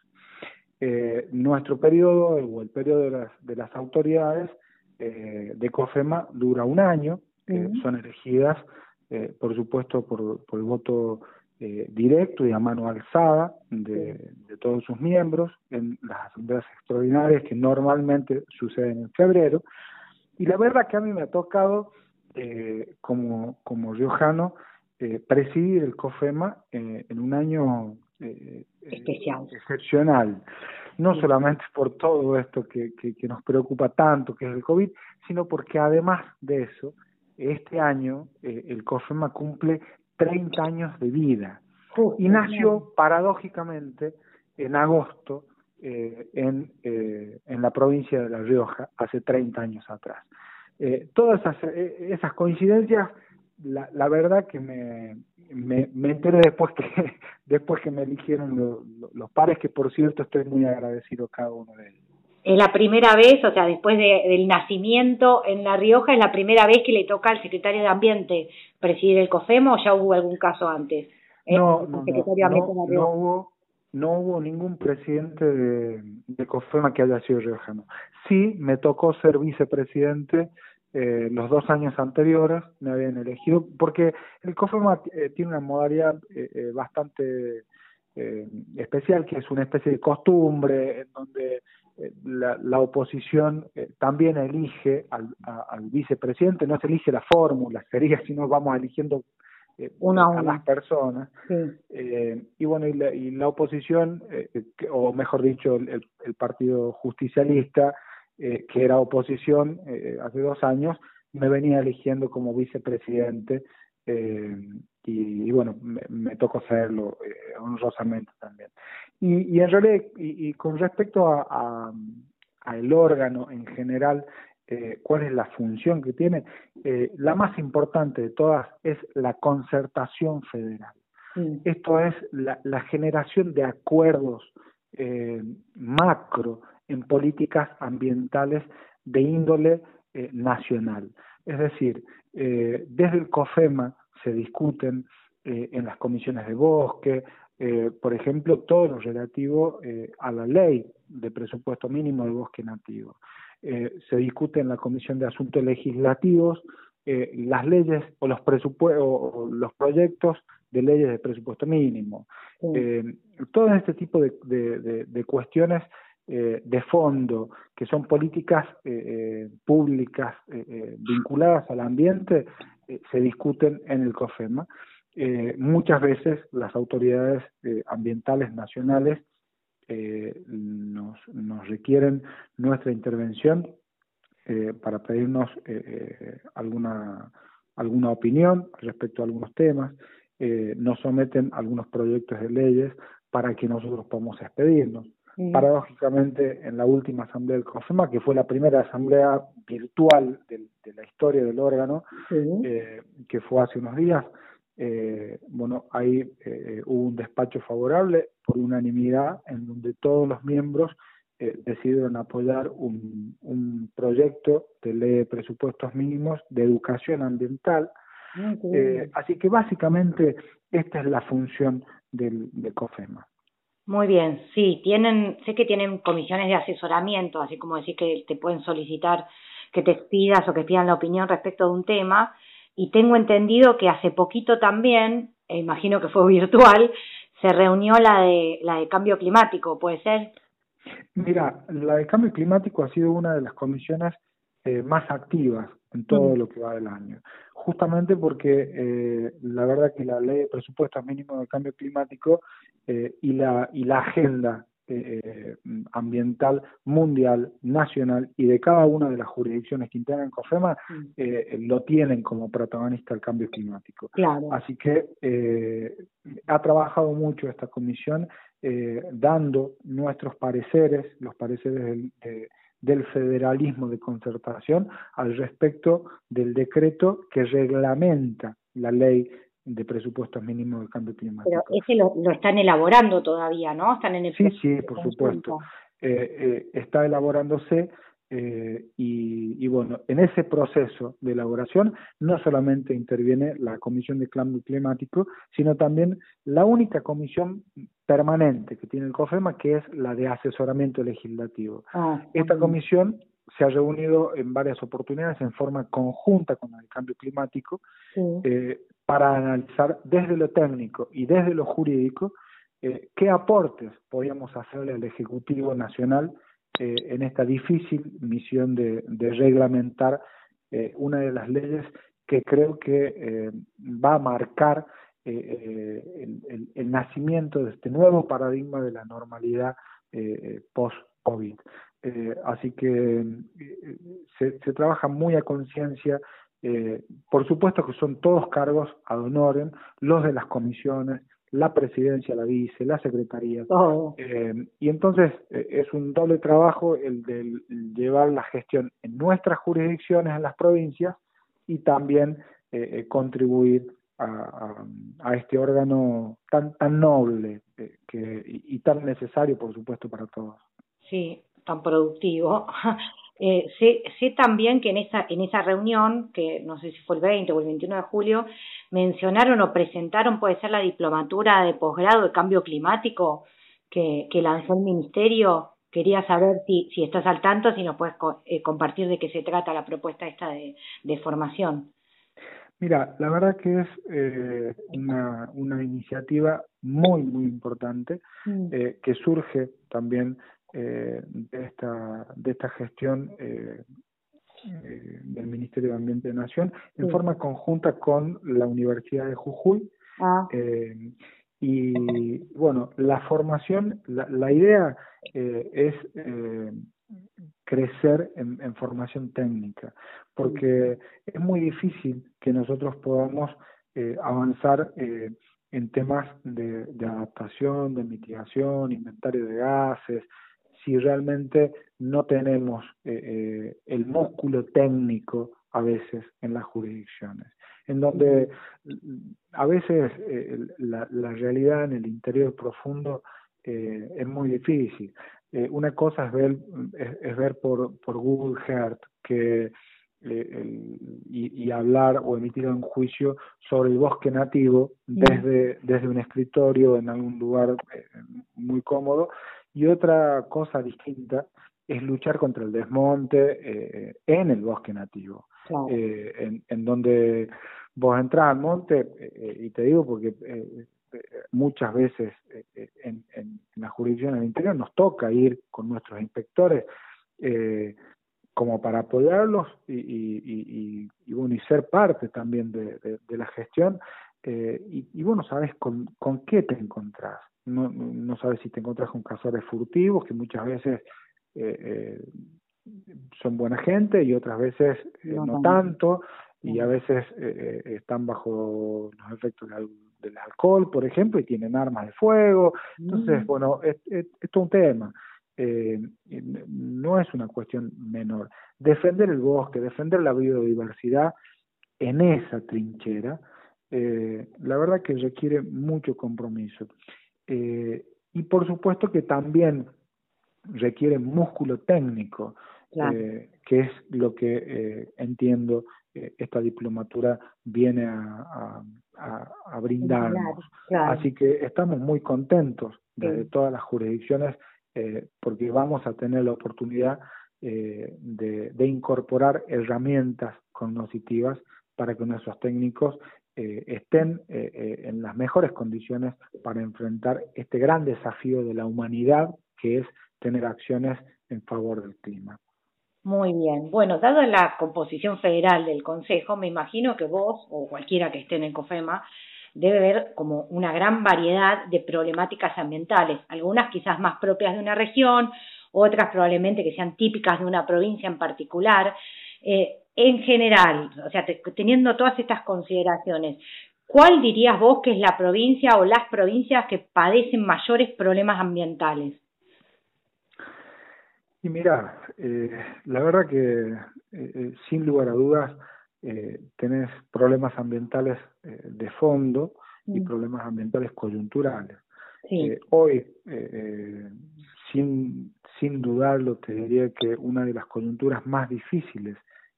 Eh, nuestro periodo o el periodo de las, de las autoridades eh, de COFEMA dura un año, eh, son elegidas, eh, por supuesto, por, por el voto eh, directo y a mano alzada de, de, todos sus miembros en las asambleas extraordinarias que normalmente suceden en febrero. Y la verdad que a mí me ha tocado, como, como riojano, presidir el COFEMA en un año Especial. excepcional, no solamente por todo esto que, que, que nos preocupa tanto, que es el COVID, sino porque además de eso, este año el COFEMA cumple 30 años de vida y nació paradójicamente en agosto eh, en, eh, en la provincia de La Rioja hace 30 años atrás. Eh, todas esas, eh, esas coincidencias, la, la verdad que me, me, me, enteré después que después que me eligieron lo, lo, los pares, que por cierto estoy muy agradecido a cada uno de ellos. Es la primera vez, o sea, después de, del nacimiento en La Rioja, es la primera vez que le toca al secretario de Ambiente presidir el COFEMO o ya hubo algún caso antes. No, no, no, no, no, hubo, no hubo ningún presidente de, de COFEMA que haya sido riojano. Sí, me tocó ser vicepresidente eh, los dos años anteriores, me habían elegido, porque el COFEMA eh, tiene una modalidad eh, eh bastante eh, especial, que es una especie de costumbre, en donde eh, la, la, oposición eh, también elige al, a, al, vicepresidente, no se elige la fórmula, sería si no vamos eligiendo una a, a las personas. Sí. Y bueno, y la, y la oposición, eh, que, o mejor dicho, el, el Partido Justicialista, que era oposición hace dos años, me venía eligiendo como vicepresidente y, y, bueno, me, me tocó hacerlo honrosamente también. Y, y en realidad, y, y con respecto a, a, a el órgano en general, eh, cuál es la función que tiene. Eh, la más importante de todas es la concertación federal. Mm. Esto es la, la, generación de acuerdos eh, macro en políticas ambientales de índole eh, nacional. Es decir, eh, desde el COFEMA se discuten eh, en las comisiones de bosque, por ejemplo, todo lo relativo a la ley de presupuesto mínimo del bosque nativo se discute en la Comisión de Asuntos Legislativos las leyes o los presupuestos o los proyectos de leyes de presupuesto mínimo. Sí. Todo este tipo de, de, de, de cuestiones eh, de fondo, que son políticas eh, públicas vinculadas al ambiente, se discuten en el COFEMA. muchas veces las autoridades ambientales nacionales eh, nos, nos requieren nuestra intervención eh, para pedirnos eh, eh, alguna, alguna opinión respecto a algunos temas, eh, nos someten algunos proyectos de leyes para que nosotros podamos expedirnos. Mm. Paradójicamente, en la última asamblea del COFEMA, que fue la primera asamblea virtual de, de la historia del órgano, sí. eh, que fue hace unos días, eh, bueno, ahí eh, hubo un despacho favorable por unanimidad en donde todos los miembros eh, decidieron apoyar un, un, proyecto de ley de presupuestos mínimos de educación ambiental. eh, así que básicamente esta es la función del, del COFEMA. Muy bien, sí, tienen, sé que tienen comisiones de asesoramiento, así como decir que te pueden solicitar que te pidas o que pidan la opinión respecto de un tema, y tengo entendido que hace poquito también, eh, imagino que fue virtual, se reunió la de la de cambio climático, ¿puede ser? Mira, la de cambio climático ha sido una de las comisiones eh, más activas en todo mm. lo que va del año, justamente porque eh, la verdad que la ley de presupuestos mínimos de cambio climático eh, y la y la agenda eh, ambiental mundial, nacional y de cada una de las jurisdicciones que integran COFEMA mm. eh, lo tienen como protagonista el cambio climático. Claro. Así que eh, ha trabajado mucho esta comisión eh, dando nuestros pareceres, los pareceres del, de, del federalismo de concertación al respecto del decreto que reglamenta la ley de presupuestos mínimos de cambio climático. Pero ese lo, lo están elaborando todavía, ¿no? Están en el Sí, sí, por supuesto. Eh, eh, está elaborándose eh, y, y, bueno, en ese proceso de elaboración no solamente interviene la Comisión de Cambio Climático, sino también la única comisión permanente que tiene el COFEMA, que es la de asesoramiento legislativo. Ah, Esta comisión se ha reunido en varias oportunidades en forma conjunta con el cambio climático, sí. eh, para analizar desde lo técnico y desde lo jurídico eh, qué aportes podíamos hacerle al Ejecutivo Nacional eh, en esta difícil misión de, reglamentar eh, una de las leyes que creo que eh, va a marcar el, el, nacimiento de este nuevo paradigma de la normalidad post-COVID. así que se, se, trabaja muy a conciencia eh, por supuesto que son todos cargos ad honorem, los de las comisiones, la presidencia la vice, la secretaría. Eh, y entonces eh, es un doble trabajo el de llevar la gestión en nuestras jurisdicciones, en las provincias, y también contribuir a, este órgano tan, tan noble que, y tan necesario, por supuesto, para todos. Sí, tan productivo. Eh, sé, sé, también que en esa, en esa reunión, que no sé si fue el 20 o el 21 de julio, mencionaron o presentaron, puede ser la diplomatura de posgrado de cambio climático que, que lanzó el Ministerio. Quería saber si, si estás al tanto, si nos puedes eh, compartir de qué se trata la propuesta esta de, de formación. Mira, la verdad que es eh, una, una iniciativa muy, muy importante mm. eh, que surge también eh, de, esta, de esta gestión eh, eh, del Ministerio de Ambiente de Nación en forma conjunta con la Universidad de Jujuy. Ah. y bueno, la formación, la, la idea es crecer en, en, formación técnica, porque es muy difícil que nosotros podamos avanzar en temas de, de, adaptación, de mitigación, inventario de gases, si realmente no tenemos eh, eh, el músculo técnico a veces en las jurisdicciones, en donde a veces eh, la, la, realidad en el interior profundo es muy difícil. una cosa es ver, es, ver por, por Google Earth que y, y, hablar o emitir un juicio sobre el bosque nativo desde, desde un escritorio en algún lugar muy cómodo y otra cosa distinta es luchar contra el desmonte eh, en el bosque nativo, eh, en, en, donde vos entras al monte, eh, y te digo porque muchas veces en, en, la jurisdicción del interior nos toca ir con nuestros inspectores como para apoyarlos y, y, y, y, bueno, y ser parte también de, de, de la gestión, y, y bueno, sabes con, con qué te encontrás no, no sabes si te encuentras con cazadores furtivos que muchas veces eh, eh, son buena gente y otras veces eh, no, tanto y a veces están bajo los efectos del, del, alcohol, por ejemplo, y tienen armas de fuego. Entonces, mm. bueno, es, es, es, todo un tema. no es una cuestión menor. Defender el bosque, defender la biodiversidad en esa trinchera, la verdad que requiere mucho compromiso. Eh, y por supuesto que también requiere músculo técnico, eh, que es lo que eh, entiendo esta diplomatura viene a, a, a brindarnos. Así que estamos muy contentos desde todas las jurisdicciones porque vamos a tener la oportunidad de, de incorporar herramientas cognitivas para que nuestros técnicos eh, estén eh, eh, en las mejores condiciones para enfrentar este gran desafío de la humanidad que es tener acciones en favor del clima. Muy bien. Bueno, dada la composición federal del Consejo, me imagino que vos o cualquiera que esté en el COFEMA debe ver como una gran variedad de problemáticas ambientales, algunas quizás más propias de una región, otras probablemente que sean típicas de una provincia en particular. En general, o sea, te, teniendo todas estas consideraciones, ¿cuál dirías vos que es la provincia o las provincias que padecen mayores problemas ambientales? Y mira, eh, la verdad que eh, eh sin lugar a dudas eh, tenés problemas ambientales de fondo y mm. problemas ambientales coyunturales. Sí. Hoy, sin, sin dudarlo, te diría que una de las coyunturas más difíciles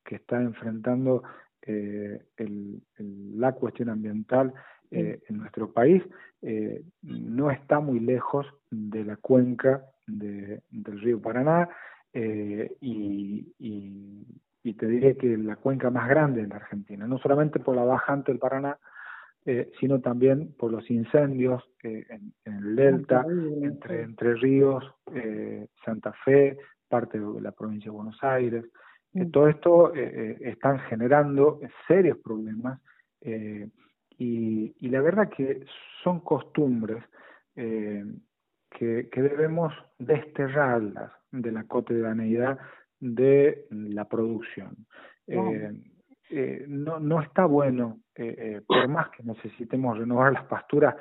que está enfrentando eh, el, el, la cuestión ambiental eh, en nuestro país eh, no está muy lejos de la cuenca de, del río Paraná y, y, y, te diré que la cuenca más grande en la Argentina, no solamente por la bajante del Paraná, sino también por los incendios en, en, el delta, entre, entre ríos, Santa Fe, parte de la provincia de Buenos Aires, Mm. todo esto eh, eh, están generando serios problemas eh, y, y la verdad que son costumbres eh, que, que debemos desterrarlas de la cotidianeidad de la producción. Eh, eh, no, no está bueno, eh, eh, por más que necesitemos renovar las pasturas,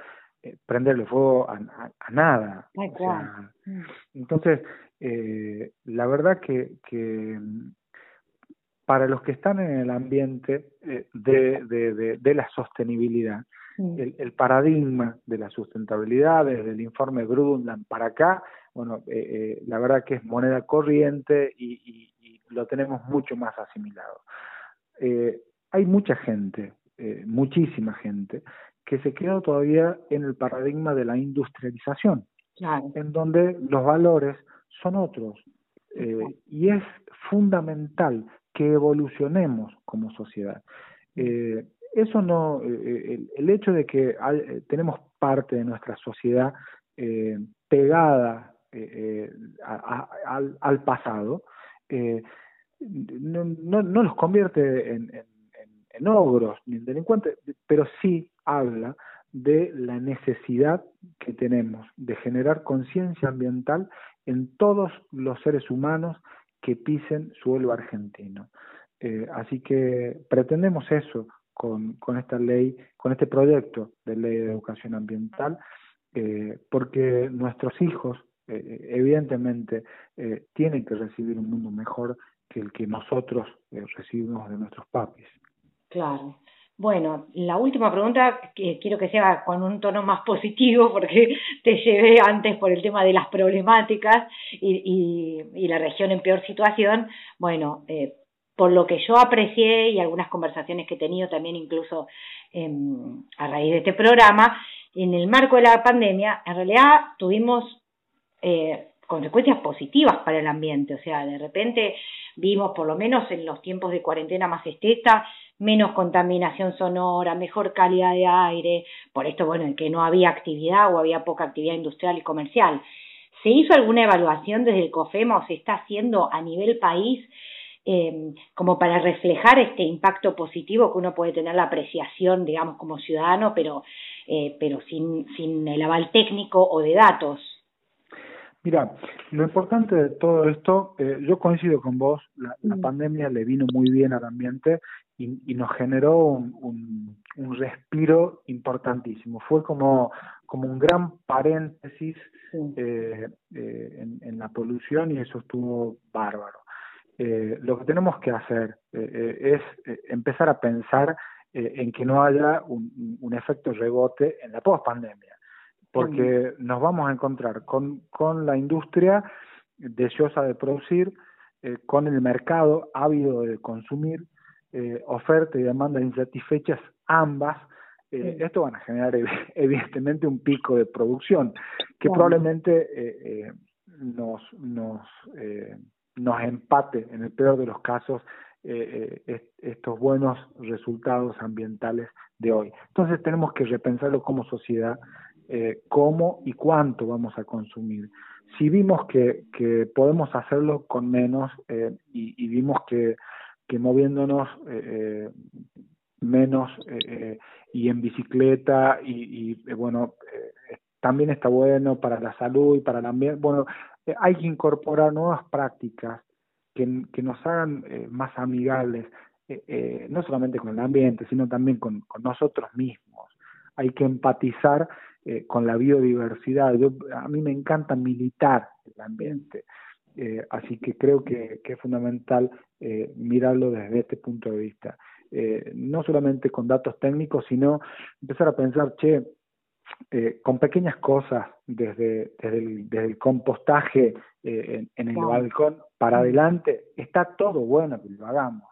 prenderle fuego a, a, a nada. Ay, O sea, Mm. entonces, la verdad que, que para los que están en el ambiente eh, de, de, de, de la sostenibilidad, Mm. el, el paradigma de la sustentabilidad desde el informe Brundtland para acá, bueno, eh, eh, la verdad que es moneda corriente y, y, y lo tenemos mucho más asimilado. Eh, hay mucha gente, muchísima gente, que se queda todavía en el paradigma de la industrialización, Claro. en donde los valores son otros. Y es fundamental que evolucionemos como sociedad. Eh, eso no, eh, el, el, hecho de que eh, tenemos parte de nuestra sociedad eh, pegada eh, al, pasado, no, no, los convierte en, ogros ni en delincuentes, pero sí habla de la necesidad que tenemos de generar conciencia ambiental en todos los seres humanos que pisen suelo argentino. Eh, así que pretendemos eso con, con esta ley, con este proyecto de ley de educación ambiental, eh, porque nuestros hijos, eh, evidentemente, tienen que recibir un mundo mejor que el que nosotros recibimos de nuestros papis. Claro. Bueno, la última pregunta que quiero que sea con un tono más positivo porque te llevé antes por el tema de las problemáticas y, la región en peor situación. Bueno, eh, por lo que yo aprecié y algunas conversaciones que he tenido también incluso eh, a raíz de este programa, en el marco de la pandemia, en realidad tuvimos eh, consecuencias positivas para el ambiente. O sea, de repente vimos, por lo menos en los tiempos de cuarentena más estricta, menos contaminación sonora, mejor calidad de aire, por esto, bueno, en que no había actividad o había poca actividad industrial y comercial. ¿Se hizo alguna evaluación desde el COFEMA o se está haciendo a nivel país eh, como para reflejar este impacto positivo que uno puede tener la apreciación, digamos, como ciudadano, pero, eh, pero sin, sin el aval técnico o de datos? Mira, lo importante de todo esto, eh, yo coincido con vos, la, la mm. pandemia le vino muy bien al ambiente y, y nos generó un, un, un, respiro importantísimo. Fue como, como un gran paréntesis sí. eh, eh, en, en, la polución y eso estuvo bárbaro. Eh, lo que tenemos que hacer es empezar a pensar en que no haya un, un efecto rebote en la post-pandemia porque nos vamos a encontrar con, con la industria deseosa de producir, eh, con el mercado ávido de consumir, eh, oferta y demanda insatisfechas ambas, eh, sí. esto van a generar evidentemente un pico de producción que probablemente nos, nos, nos empate en el peor de los casos estos buenos resultados ambientales de hoy. Entonces tenemos que repensarlo como sociedad eh, cómo y cuánto vamos a consumir. Si vimos que, que podemos hacerlo con menos eh, y, y, vimos que, que moviéndonos eh, menos y en bicicleta y, bueno, también está bueno para la salud y para el ambiente. Bueno, hay que incorporar nuevas prácticas que, que nos hagan más amigables, no solamente con el ambiente, sino también con, con nosotros mismos. Hay que empatizar eh, con la biodiversidad. Yo, a mí me encanta militar el ambiente, eh, así que creo que, que es fundamental eh, mirarlo desde este punto de vista. no solamente con datos técnicos, sino empezar a pensar, che, con pequeñas cosas, desde, desde, el, desde el compostaje en, en, el balcón para adelante, está todo bueno que lo hagamos.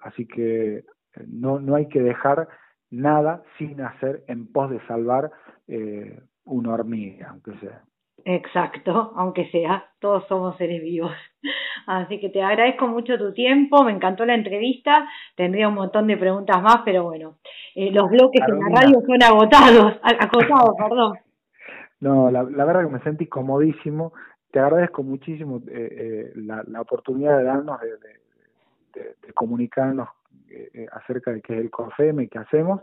así que no, no hay que dejar nada sin hacer en pos de salvar eh, una hormiga, aunque sea. Exacto, aunque sea, todos somos seres vivos. Así que te agradezco mucho tu tiempo, me encantó la entrevista, tendría un montón de preguntas más, pero bueno, eh, los bloques en la radio son agotados, acotados, perdón. No, la, la, verdad que me sentí comodísimo, te agradezco muchísimo eh, eh, la, la, oportunidad de darnos, de, de, de, de comunicarnos acerca de qué es el COFEM y qué hacemos,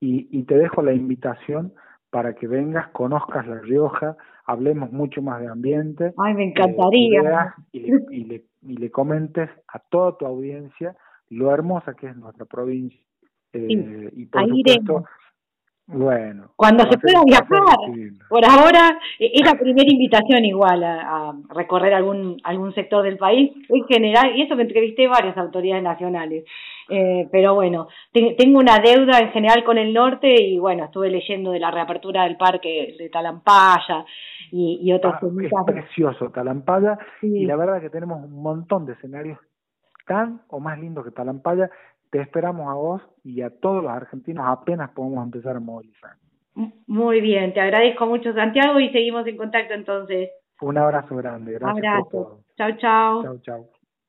y, y te dejo la invitación para que vengas, conozcas La Rioja, hablemos mucho más de ambiente. Ay, me encantaría. y, le, y, le, y, le, comentes a toda tu audiencia lo hermosa que es nuestra provincia. Eh, y por supuesto, bueno. Cuando se pueda viajar. Por ahora es la primera invitación igual a, recorrer algún algún sector del país en general y eso que entrevisté varias autoridades nacionales. Eh, pero bueno, tengo una deuda en general con el norte y bueno, estuve leyendo de la reapertura del parque de Talampaya y, y otros ah, Es precioso Talampaya y la verdad que tenemos un montón de escenarios tan o más lindos que Talampaya te esperamos a vos y a todos los argentinos apenas podemos empezar a movilizar. Muy bien, te agradezco mucho Santiago y seguimos en contacto entonces. Un abrazo grande, gracias. Abrazo. Chao, chao. Chao, chao.